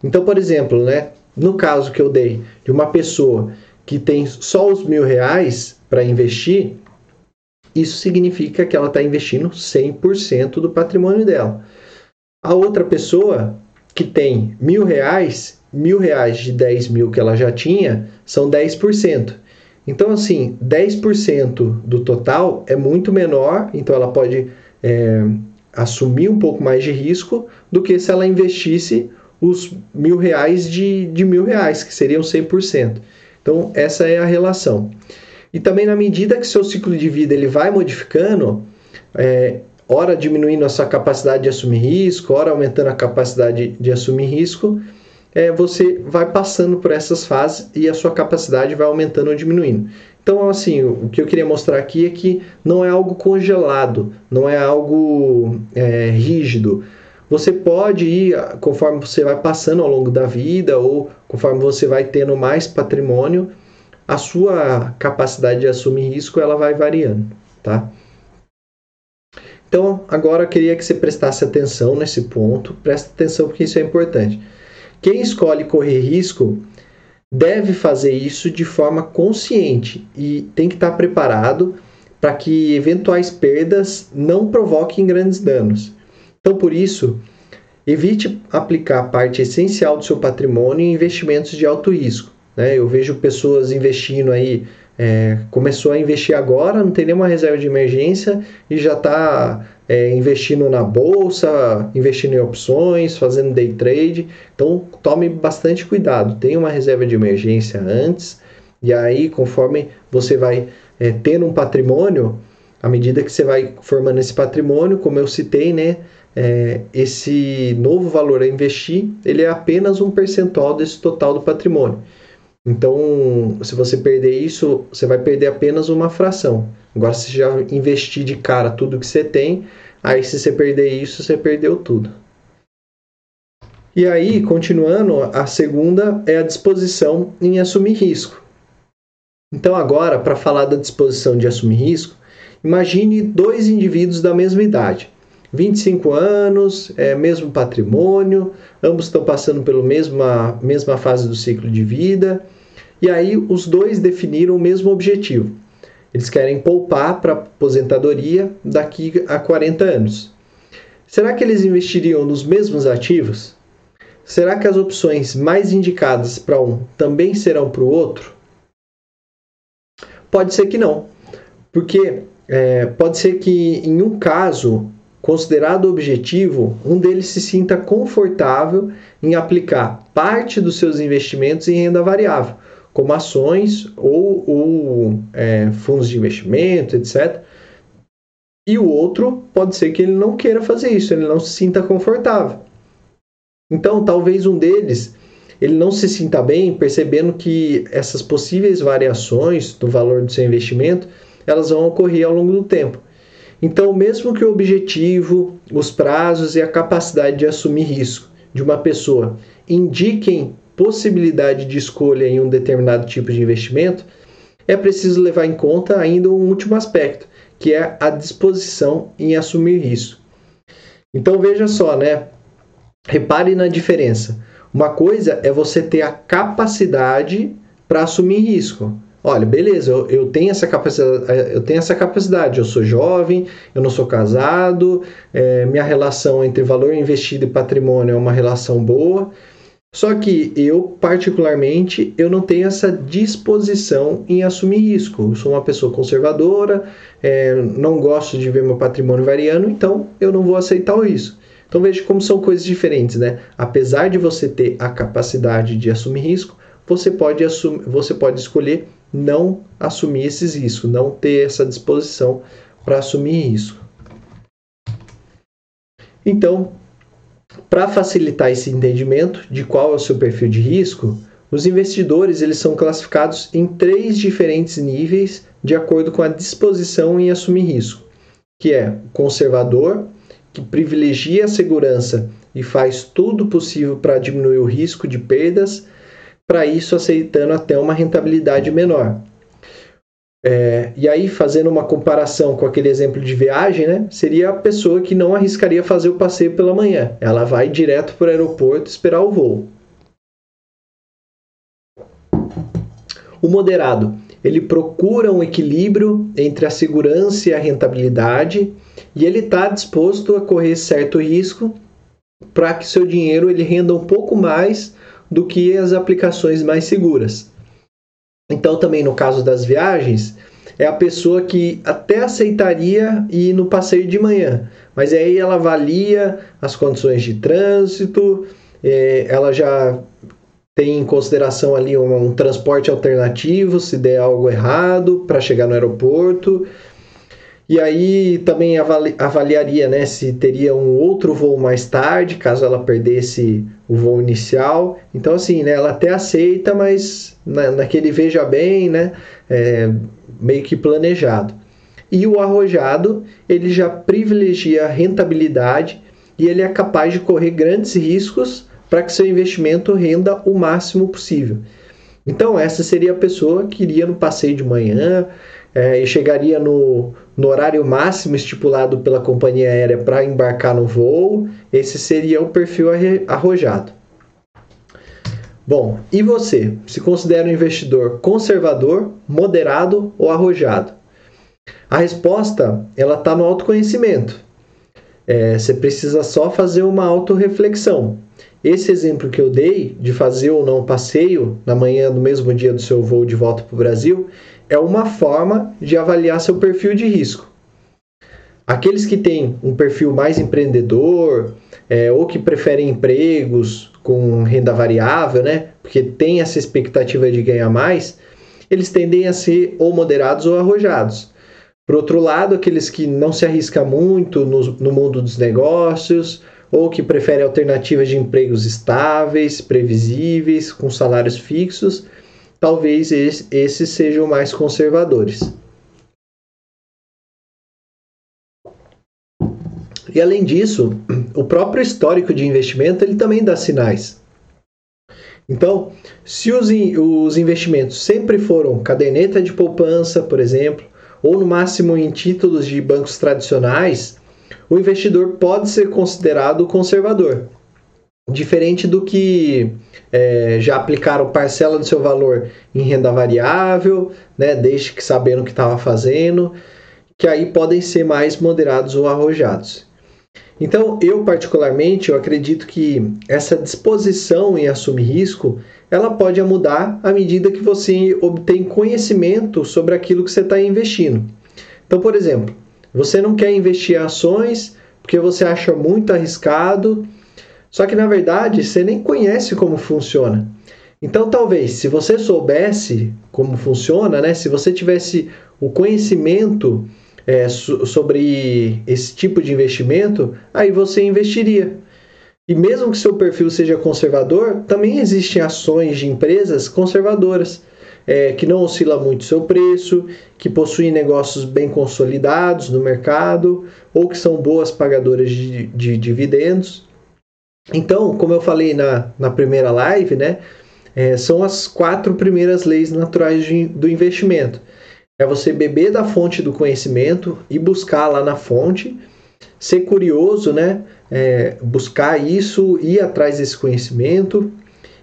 Então, por exemplo, né, no caso que eu dei de uma pessoa que tem só os mil reais para investir, isso significa que ela está investindo 100% do patrimônio dela. A outra pessoa que tem mil reais, mil reais de 10 mil que ela já tinha, são 10%. Então, assim, 10% do total é muito menor, então ela pode é, assumir um pouco mais de risco do que se ela investisse os mil reais de, de mil reais, que seriam 100%. Então, essa é a relação. E também na medida que seu ciclo de vida ele vai modificando, é, ora diminuindo a sua capacidade de assumir risco, ora aumentando a capacidade de assumir risco, é, você vai passando por essas fases e a sua capacidade vai aumentando ou diminuindo. Então, assim, o que eu queria mostrar aqui é que não é algo congelado, não é algo é, rígido. Você pode ir conforme você vai passando ao longo da vida ou conforme você vai tendo mais patrimônio, a sua capacidade de assumir risco ela vai variando, tá? Então, agora eu queria que você prestasse atenção nesse ponto, presta atenção porque isso é importante. Quem escolhe correr risco deve fazer isso de forma consciente e tem que estar preparado para que eventuais perdas não provoquem grandes danos. Então, por isso, evite aplicar parte essencial do seu patrimônio em investimentos de alto risco. Né? Eu vejo pessoas investindo aí é, começou a investir agora, não tem nenhuma reserva de emergência e já está é, investindo na bolsa, investindo em opções, fazendo day trade. Então tome bastante cuidado, tenha uma reserva de emergência antes e aí conforme você vai é, tendo um patrimônio, à medida que você vai formando esse patrimônio, como eu citei, né, é, esse novo valor a investir, ele é apenas um percentual desse total do patrimônio. Então, se você perder isso, você vai perder apenas uma fração. Agora, se já investir de cara tudo que você tem, aí se você perder isso, você perdeu tudo. E aí, continuando, a segunda é a disposição em assumir risco. Então, agora, para falar da disposição de assumir risco, imagine dois indivíduos da mesma idade. 25 anos, é, mesmo patrimônio, ambos estão passando pela mesma, mesma fase do ciclo de vida, e aí os dois definiram o mesmo objetivo. Eles querem poupar para aposentadoria daqui a 40 anos. Será que eles investiriam nos mesmos ativos? Será que as opções mais indicadas para um também serão para o outro? Pode ser que não, porque é, pode ser que em um caso considerado objetivo, um deles se sinta confortável em aplicar parte dos seus investimentos em renda variável, como ações ou, ou é, fundos de investimento, etc. E o outro pode ser que ele não queira fazer isso, ele não se sinta confortável. Então, talvez um deles ele não se sinta bem percebendo que essas possíveis variações do valor do seu investimento elas vão ocorrer ao longo do tempo. Então, mesmo que o objetivo, os prazos e a capacidade de assumir risco de uma pessoa indiquem possibilidade de escolha em um determinado tipo de investimento, é preciso levar em conta ainda um último aspecto, que é a disposição em assumir risco. Então veja só, né? Repare na diferença. Uma coisa é você ter a capacidade para assumir risco. Olha, beleza, eu, eu, tenho essa capacidade, eh, eu tenho essa capacidade, eu sou jovem, eu não sou casado, é, minha relação entre valor investido e patrimônio é uma relação boa. Só que eu, particularmente, eu não tenho essa disposição em assumir risco. Eu sou uma pessoa conservadora, é, não gosto de ver meu patrimônio variando, então eu não vou aceitar o risco. Então veja como são coisas diferentes, né? Apesar de você ter a capacidade de assumir risco, você pode, assumir, você pode escolher não assumir esses riscos, não ter essa disposição para assumir risco. Então, para facilitar esse entendimento de qual é o seu perfil de risco, os investidores eles são classificados em três diferentes níveis de acordo com a disposição em assumir risco, que é conservador, que privilegia a segurança e faz tudo possível para diminuir o risco de perdas, para isso aceitando até uma rentabilidade menor. É, e aí, fazendo uma comparação com aquele exemplo de viagem, né, seria a pessoa que não arriscaria fazer o passeio pela manhã. Ela vai direto para o aeroporto esperar o voo. O moderado, ele procura um equilíbrio entre a segurança e a rentabilidade e ele está disposto a correr certo risco para que seu dinheiro ele renda um pouco mais do que as aplicações mais seguras. Então, também no caso das viagens, é a pessoa que até aceitaria ir no passeio de manhã, mas aí ela avalia as condições de trânsito, é, ela já tem em consideração ali um, um transporte alternativo se der algo errado para chegar no aeroporto. E aí também avali avaliaria né, se teria um outro voo mais tarde, caso ela perdesse o voo inicial. Então, assim, né, ela até aceita, mas na, naquele veja bem, né, é, meio que planejado. E o arrojado, ele já privilegia a rentabilidade e ele é capaz de correr grandes riscos para que seu investimento renda o máximo possível. Então, essa seria a pessoa que iria no passeio de manhã é, e chegaria no, no horário máximo estipulado pela companhia aérea para embarcar no voo. Esse seria o perfil arrojado. Bom, e você? Se considera um investidor conservador, moderado ou arrojado? A resposta ela está no autoconhecimento. É, você precisa só fazer uma autorreflexão. Esse exemplo que eu dei de fazer ou não passeio na manhã do mesmo dia do seu voo de volta para o Brasil é uma forma de avaliar seu perfil de risco. Aqueles que têm um perfil mais empreendedor é, ou que preferem empregos com renda variável, né, porque tem essa expectativa de ganhar mais, eles tendem a ser ou moderados ou arrojados. Por outro lado, aqueles que não se arriscam muito no, no mundo dos negócios ou que preferem alternativas de empregos estáveis, previsíveis, com salários fixos, talvez esses sejam mais conservadores. E além disso, o próprio histórico de investimento ele também dá sinais. Então, se os, os investimentos sempre foram caderneta de poupança, por exemplo, ou no máximo em títulos de bancos tradicionais, o investidor pode ser considerado conservador. Diferente do que é, já aplicaram parcela do seu valor em renda variável, né, desde que sabendo o que estava fazendo, que aí podem ser mais moderados ou arrojados. Então, eu particularmente, eu acredito que essa disposição em assumir risco, ela pode mudar à medida que você obtém conhecimento sobre aquilo que você está investindo. Então, por exemplo, você não quer investir em ações porque você acha muito arriscado, só que na verdade você nem conhece como funciona. Então, talvez, se você soubesse como funciona, né, se você tivesse o conhecimento é, so, sobre esse tipo de investimento, aí você investiria. E mesmo que seu perfil seja conservador, também existem ações de empresas conservadoras é, que não oscila muito seu preço, que possuem negócios bem consolidados no mercado ou que são boas pagadoras de, de dividendos. Então, como eu falei na, na primeira live, né, é, são as quatro primeiras leis naturais de, do investimento. É você beber da fonte do conhecimento e buscar lá na fonte, ser curioso, né, é, buscar isso, ir atrás desse conhecimento,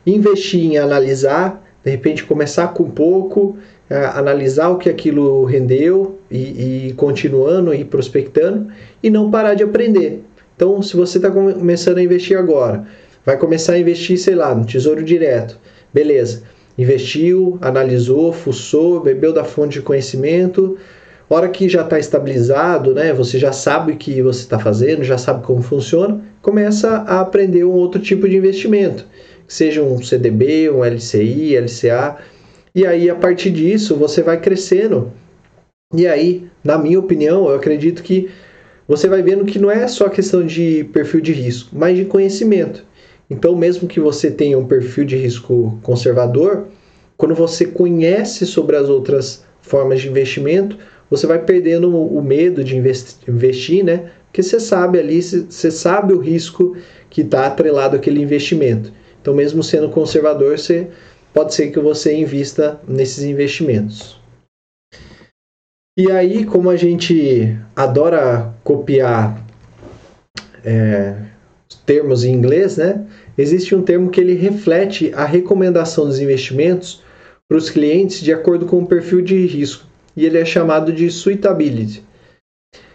investir em analisar de repente começar com pouco, é, analisar o que aquilo rendeu e, e continuando e prospectando e não parar de aprender. Então, se você está começando a investir agora, vai começar a investir, sei lá, no Tesouro Direto. Beleza. Investiu, analisou, fuçou, bebeu da fonte de conhecimento. Hora que já está estabilizado, né? Você já sabe o que você está fazendo, já sabe como funciona, começa a aprender um outro tipo de investimento, seja um CDB, um LCI, LCA. E aí, a partir disso, você vai crescendo. E aí, na minha opinião, eu acredito que você vai vendo que não é só questão de perfil de risco, mas de conhecimento. Então, mesmo que você tenha um perfil de risco conservador, quando você conhece sobre as outras formas de investimento, você vai perdendo o medo de investir, né? Porque você sabe ali, você sabe o risco que está atrelado àquele investimento. Então, mesmo sendo conservador, você, pode ser que você invista nesses investimentos. E aí, como a gente adora copiar é, termos em inglês, né? Existe um termo que ele reflete a recomendação dos investimentos para os clientes de acordo com o perfil de risco, e ele é chamado de suitability.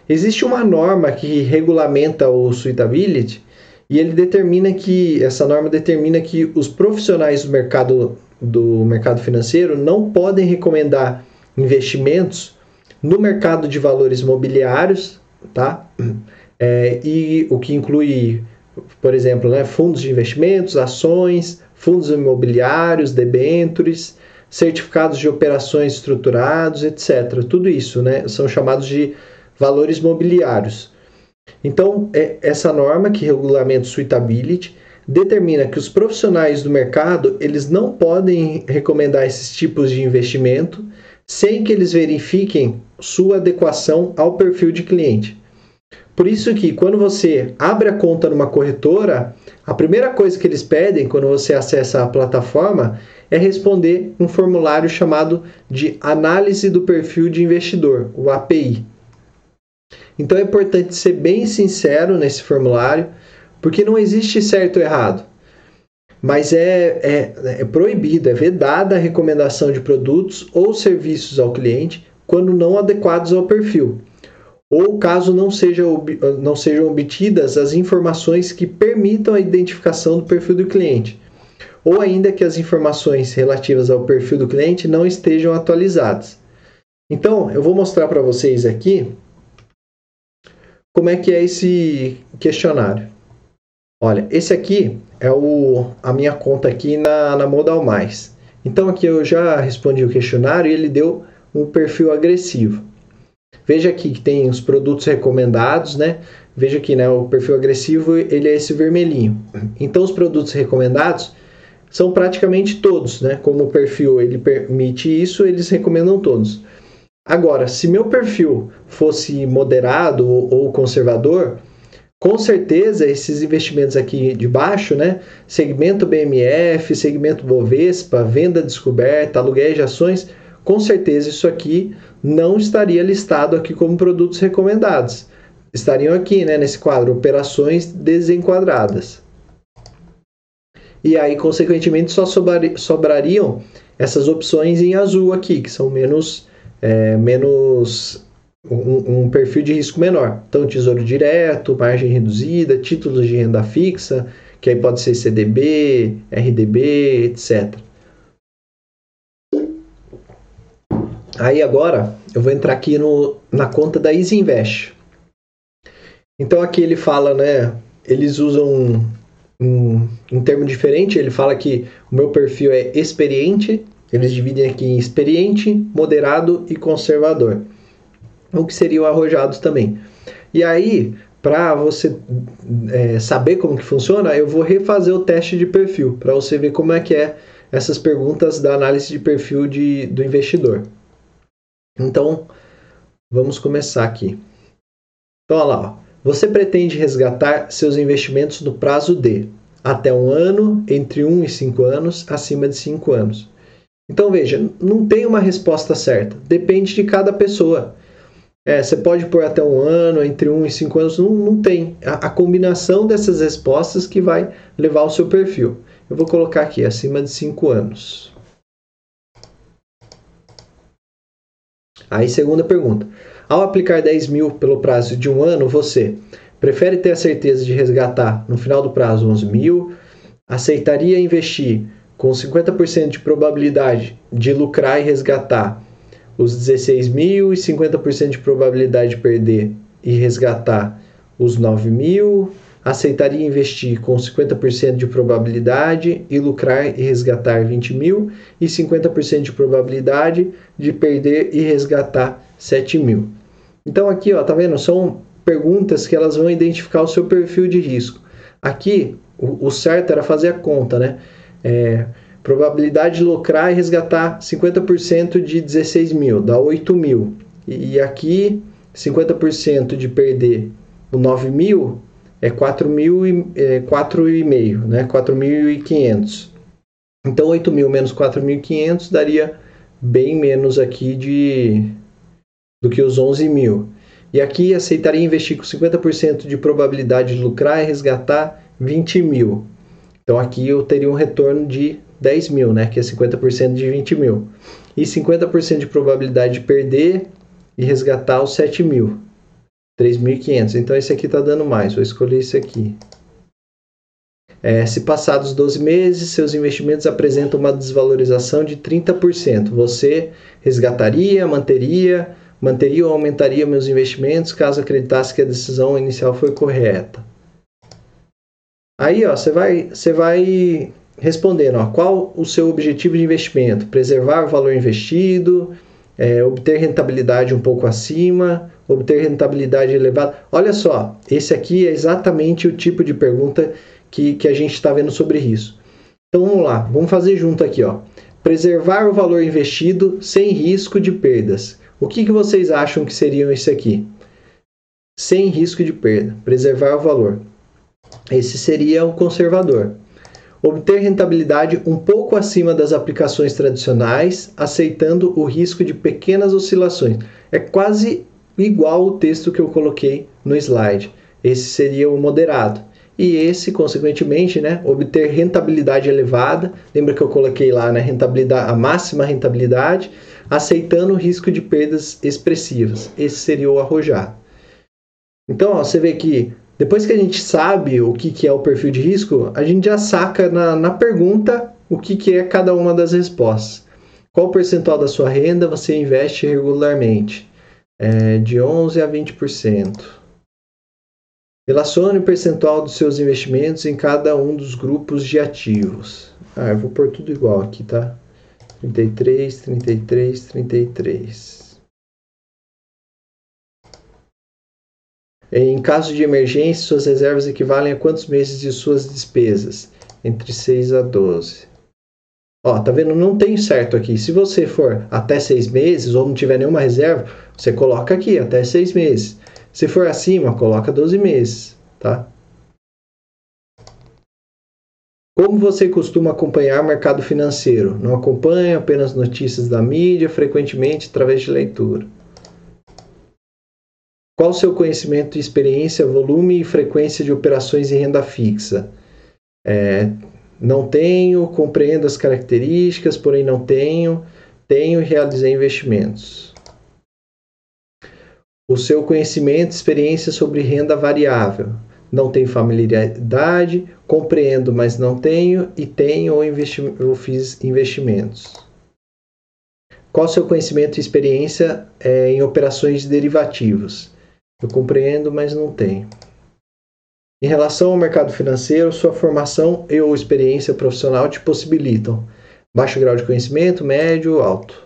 Existe uma norma que regulamenta o suitability e ele determina que essa norma determina que os profissionais do mercado do mercado financeiro não podem recomendar investimentos no mercado de valores mobiliários, tá? É, e o que inclui, por exemplo, né, fundos de investimentos, ações, fundos imobiliários, debêntures, certificados de operações estruturados, etc. Tudo isso, né, são chamados de valores mobiliários. Então, é, essa norma que regulamenta o suitability determina que os profissionais do mercado eles não podem recomendar esses tipos de investimento sem que eles verifiquem sua adequação ao perfil de cliente. Por isso que quando você abre a conta numa corretora, a primeira coisa que eles pedem quando você acessa a plataforma é responder um formulário chamado de análise do perfil de investidor, o API. Então é importante ser bem sincero nesse formulário, porque não existe certo ou errado mas é, é, é proibido, é vedada a recomendação de produtos ou serviços ao cliente quando não adequados ao perfil, ou caso não, seja, não sejam obtidas as informações que permitam a identificação do perfil do cliente, ou ainda que as informações relativas ao perfil do cliente não estejam atualizadas. Então, eu vou mostrar para vocês aqui como é que é esse questionário. Olha, esse aqui é o, a minha conta aqui na, na Modal Mais. Então aqui eu já respondi o questionário e ele deu um perfil agressivo. Veja aqui que tem os produtos recomendados, né? Veja aqui, né? O perfil agressivo ele é esse vermelhinho. Então os produtos recomendados são praticamente todos, né? Como o perfil ele permite isso, eles recomendam todos. Agora, se meu perfil fosse moderado ou conservador, com certeza esses investimentos aqui de baixo, né? Segmento BMF, segmento Bovespa, venda descoberta, aluguéis de ações, com certeza isso aqui não estaria listado aqui como produtos recomendados. Estariam aqui, né, nesse quadro, operações desenquadradas. E aí, consequentemente, só sobrariam essas opções em azul aqui, que são menos, é, menos um, um, perfil de risco menor. Então, tesouro direto, margem reduzida, títulos de renda fixa, que aí pode ser CDB, RDB, etc. Aí agora eu vou entrar aqui no, na conta da Easy Invest. Então aqui ele fala, né? Eles usam um, um, um termo diferente. Ele fala que o meu perfil é experiente. Eles dividem aqui em experiente, moderado e conservador o que seriam arrojados também. E aí, para você é, saber como que funciona, eu vou refazer o teste de perfil, para você ver como é que é essas perguntas da análise de perfil de, do investidor. Então, vamos começar aqui. Então, olha lá. Ó. Você pretende resgatar seus investimentos no prazo de até um ano, entre 1 um e 5 anos, acima de 5 anos. Então, veja, não tem uma resposta certa. Depende de cada pessoa. É, você pode pôr até um ano, entre um e cinco anos, não, não tem. A, a, combinação dessas respostas que vai levar o seu perfil. Eu vou colocar aqui, acima de cinco anos. Aí, segunda pergunta. Ao aplicar 10 mil pelo prazo de um ano, você prefere ter a certeza de resgatar no final do prazo 11 mil, aceitaria investir com 50% de probabilidade de lucrar e resgatar os 16 mil e 50% de probabilidade de perder e resgatar os 9 mil, aceitaria investir com 50% de probabilidade e lucrar e resgatar 20 mil e 50% de probabilidade de perder e resgatar 7 mil. Então aqui, ó, tá vendo? São perguntas que elas vão identificar o seu perfil de risco. Aqui, o, o certo era fazer a conta, né? É, probabilidade de lucrar e resgatar 50% de 16 mil, dá 8 mil. E, e aqui, 50% de perder o 9 mil é 4.000 é, 4,5, né? 4.500. Então 8 mil menos 4.500 daria bem menos aqui de do que os 11 mil. E aqui aceitaria investir com 50% de probabilidade de lucrar e resgatar 20 mil. Então aqui eu teria um retorno de 10 mil, né? Que é 50% de 20 mil. E 50% de probabilidade de perder e resgatar os 7 mil. 3.500. Então esse aqui está dando mais. Vou escolher esse aqui. É, se passados 12 meses, seus investimentos apresentam uma desvalorização de 30%. Você resgataria, manteria, manteria ou aumentaria meus investimentos caso acreditasse que a decisão inicial foi correta. Aí, ó, você vai, você vai respondendo, ó, qual o seu objetivo de investimento? Preservar o valor investido, é, obter rentabilidade um pouco acima, obter rentabilidade elevada. Olha só, esse aqui é exatamente o tipo de pergunta que, que a gente está vendo sobre isso. Então vamos lá, vamos fazer junto aqui. Ó. Preservar o valor investido sem risco de perdas. O que, que vocês acham que seriam esse aqui? Sem risco de perda, preservar o valor. Esse seria o conservador. Obter rentabilidade um pouco acima das aplicações tradicionais, aceitando o risco de pequenas oscilações. É quase igual o texto que eu coloquei no slide. Esse seria o moderado. E esse, consequentemente, né, obter rentabilidade elevada. Lembra que eu coloquei lá né, rentabilidade, a máxima rentabilidade, aceitando o risco de perdas expressivas. Esse seria o arrojado. Então, ó, você vê que depois que a gente sabe o que, que é o perfil de risco, a gente já saca na, na pergunta o que, que é cada uma das respostas. Qual percentual da sua renda você investe regularmente? É, de 11% a 20%. Relacione o percentual dos seus investimentos em cada um dos grupos de ativos. Ah, eu vou pôr tudo igual aqui, tá? 33, 33, 33. Em caso de emergência, suas reservas equivalem a quantos meses de suas despesas? Entre 6 a 12. Ó, tá vendo? Não tem certo aqui. Se você for até seis meses ou não tiver nenhuma reserva, você coloca aqui até seis meses. Se for acima, coloca 12 meses, tá? Como você costuma acompanhar o mercado financeiro? Não acompanha apenas notícias da mídia, frequentemente através de leitura. Qual o seu conhecimento, experiência, volume e frequência de operações em renda fixa? É, não tenho, compreendo as características, porém não tenho, tenho e realizei investimentos. O seu conhecimento, experiência sobre renda variável. Não tenho familiaridade, compreendo, mas não tenho, e tenho ou, investi ou fiz investimentos. Qual o seu conhecimento e experiência é, em operações de derivativos? Eu compreendo, mas não tenho. Em relação ao mercado financeiro, sua formação e ou experiência profissional te possibilitam baixo grau de conhecimento, médio, alto.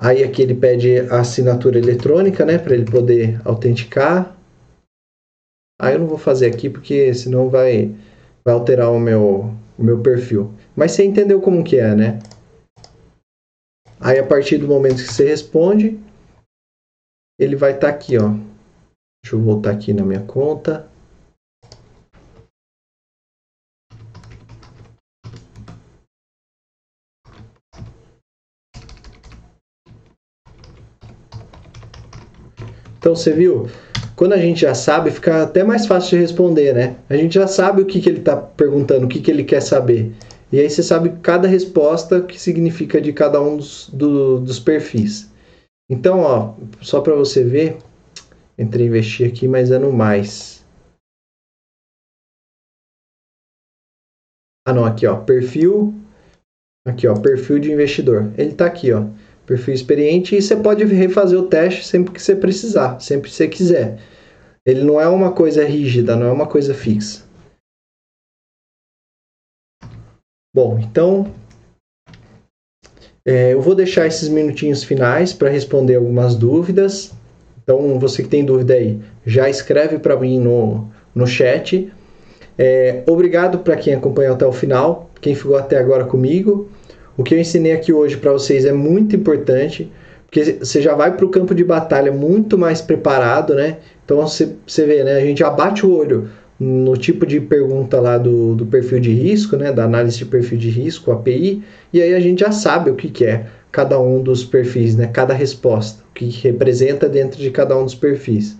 Aí aqui ele pede a assinatura eletrônica, né, para ele poder autenticar. Aí eu não vou fazer aqui porque senão vai vai alterar o meu o meu perfil. Mas você entendeu como que é, né? Aí a partir do momento que você responde, ele vai estar tá aqui, ó, Deixa eu voltar aqui na minha conta. Então você viu? Quando a gente já sabe, fica até mais fácil de responder, né? A gente já sabe o que, que ele está perguntando, o que, que ele quer saber. E aí você sabe cada resposta que significa de cada um dos, do, dos perfis. Então, ó, só para você ver, Entrei investir aqui, mas é no mais. Ah, não, aqui, ó, perfil. Aqui, ó, perfil de investidor. Ele está aqui, ó, perfil experiente. E você pode refazer o teste sempre que você precisar, sempre que você quiser. Ele não é uma coisa rígida, não é uma coisa fixa. Bom, então é, eu vou deixar esses minutinhos finais para responder algumas dúvidas. Então, você que tem dúvida aí, já escreve para mim no, no chat. É, obrigado para quem acompanhou até o final, quem ficou até agora comigo. O que eu ensinei aqui hoje para vocês é muito importante, porque você já vai para o campo de batalha muito mais preparado, né? Então você, você vê, né? A gente abate o olho no tipo de pergunta lá do, do perfil de risco, né, da análise de perfil de risco, API, e aí a gente já sabe o que, que é cada um dos perfis, né, cada resposta, o que representa dentro de cada um dos perfis.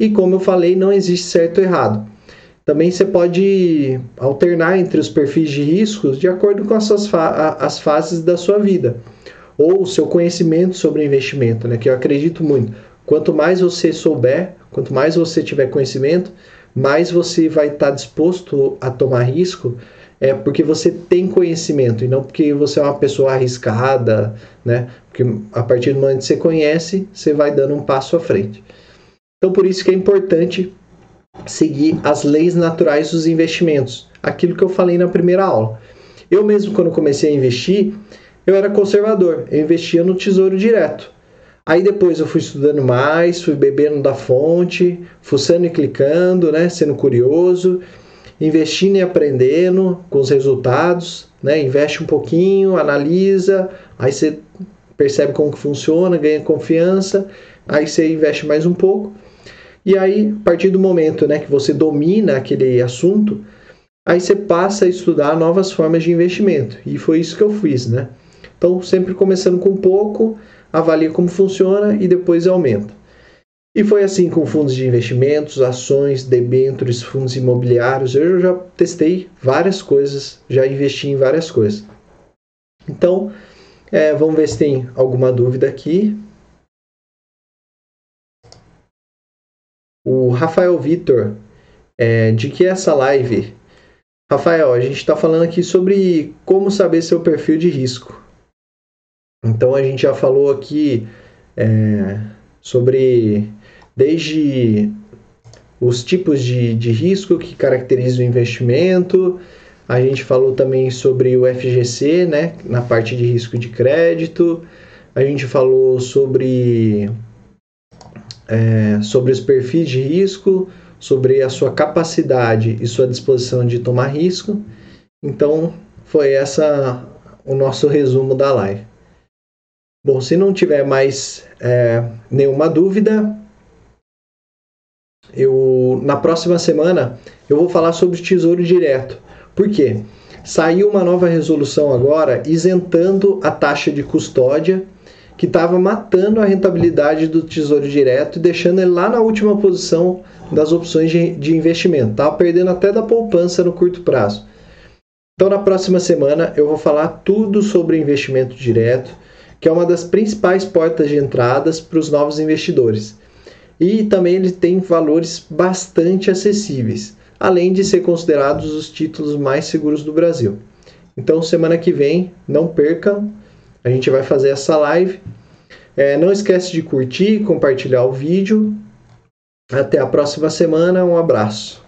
E como eu falei, não existe certo ou errado. Também você pode alternar entre os perfis de riscos de acordo com as, suas fa as fases da sua vida ou o seu conhecimento sobre investimento, né, que eu acredito muito. Quanto mais você souber, quanto mais você tiver conhecimento, mais você vai estar disposto a tomar risco é porque você tem conhecimento e não porque você é uma pessoa arriscada, né? Porque a partir do momento que você conhece, você vai dando um passo à frente. Então, por isso que é importante seguir as leis naturais dos investimentos, aquilo que eu falei na primeira aula. Eu mesmo, quando comecei a investir, eu era conservador, eu investia no tesouro direto. Aí depois eu fui estudando mais, fui bebendo da fonte, fuçando e clicando, né, sendo curioso, investindo e aprendendo com os resultados, né, investe um pouquinho, analisa, aí você percebe como que funciona, ganha confiança, aí você investe mais um pouco. E aí, a partir do momento, né, que você domina aquele assunto, aí você passa a estudar novas formas de investimento. E foi isso que eu fiz, né? Então, sempre começando com pouco, avalia como funciona e depois aumenta. E foi assim com fundos de investimentos, ações, debêntures, fundos imobiliários. Eu já testei várias coisas, já investi em várias coisas. Então, é, vamos ver se tem alguma dúvida aqui. O Rafael Vitor, é, de que é essa live? Rafael, a gente está falando aqui sobre como saber seu perfil de risco. Então a gente já falou aqui é, sobre desde os tipos de, de risco que caracterizam o investimento, a gente falou também sobre o FGC, né, na parte de risco de crédito, a gente falou sobre, é, sobre os perfis de risco, sobre a sua capacidade e sua disposição de tomar risco. Então, foi essa o nosso resumo da live. Bom, se não tiver mais é, nenhuma dúvida, eu na próxima semana eu vou falar sobre o Tesouro Direto. Por quê? Saiu uma nova resolução agora isentando a taxa de custódia que estava matando a rentabilidade do Tesouro Direto e deixando ele lá na última posição das opções de, de investimento. Estava perdendo até da poupança no curto prazo. Então, na próxima semana, eu vou falar tudo sobre investimento direto que é uma das principais portas de entradas para os novos investidores. E também ele tem valores bastante acessíveis, além de ser considerados os títulos mais seguros do Brasil. Então, semana que vem, não percam, a gente vai fazer essa live. É, não esquece de curtir, compartilhar o vídeo. Até a próxima semana, um abraço.